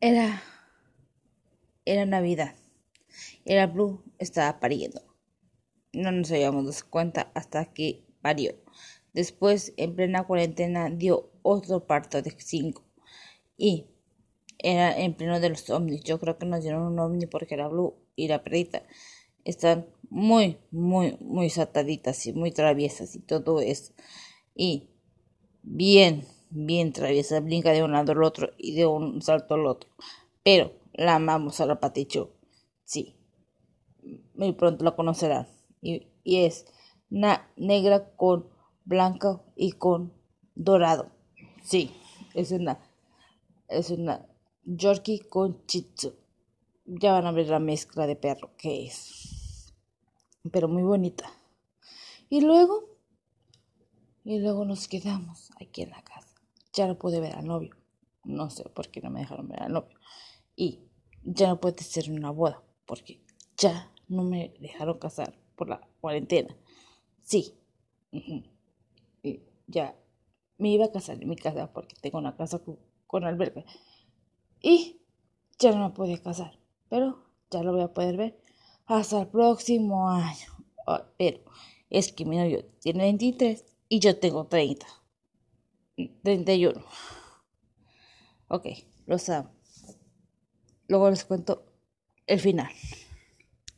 Era. Era Navidad. Era Blue estaba pariendo. No nos habíamos dado cuenta hasta que parió. Después, en plena cuarentena, dio otro parto de cinco. Y era en pleno de los ovnis. Yo creo que nos dieron un ovni porque era Blue y la perrita están muy, muy, muy sataditas y muy traviesas y todo eso. Y bien, bien traviesa, brinca de un lado al otro y de un salto al otro. Pero la amamos a la Paticho. Sí. Muy pronto la conocerán. Y, y es una negra con blanco y con dorado. Sí, es una es una Yorkie con Chitsu. Ya van a ver la mezcla de perro que es. Pero muy bonita. Y luego y luego nos quedamos aquí en la casa. Ya no pude ver al novio. No sé por qué no me dejaron ver al novio. Y ya no puede ser una boda, porque ya no me dejaron casar por la cuarentena. Sí. Y ya me iba a casar en mi casa porque tengo una casa con, albergue alberca. Y ya no me pude casar, pero ya lo voy a poder ver hasta el próximo año. Pero es que mi novio tiene 23 y yo tengo 30. 31. Ok, los amo. Luego les cuento el final.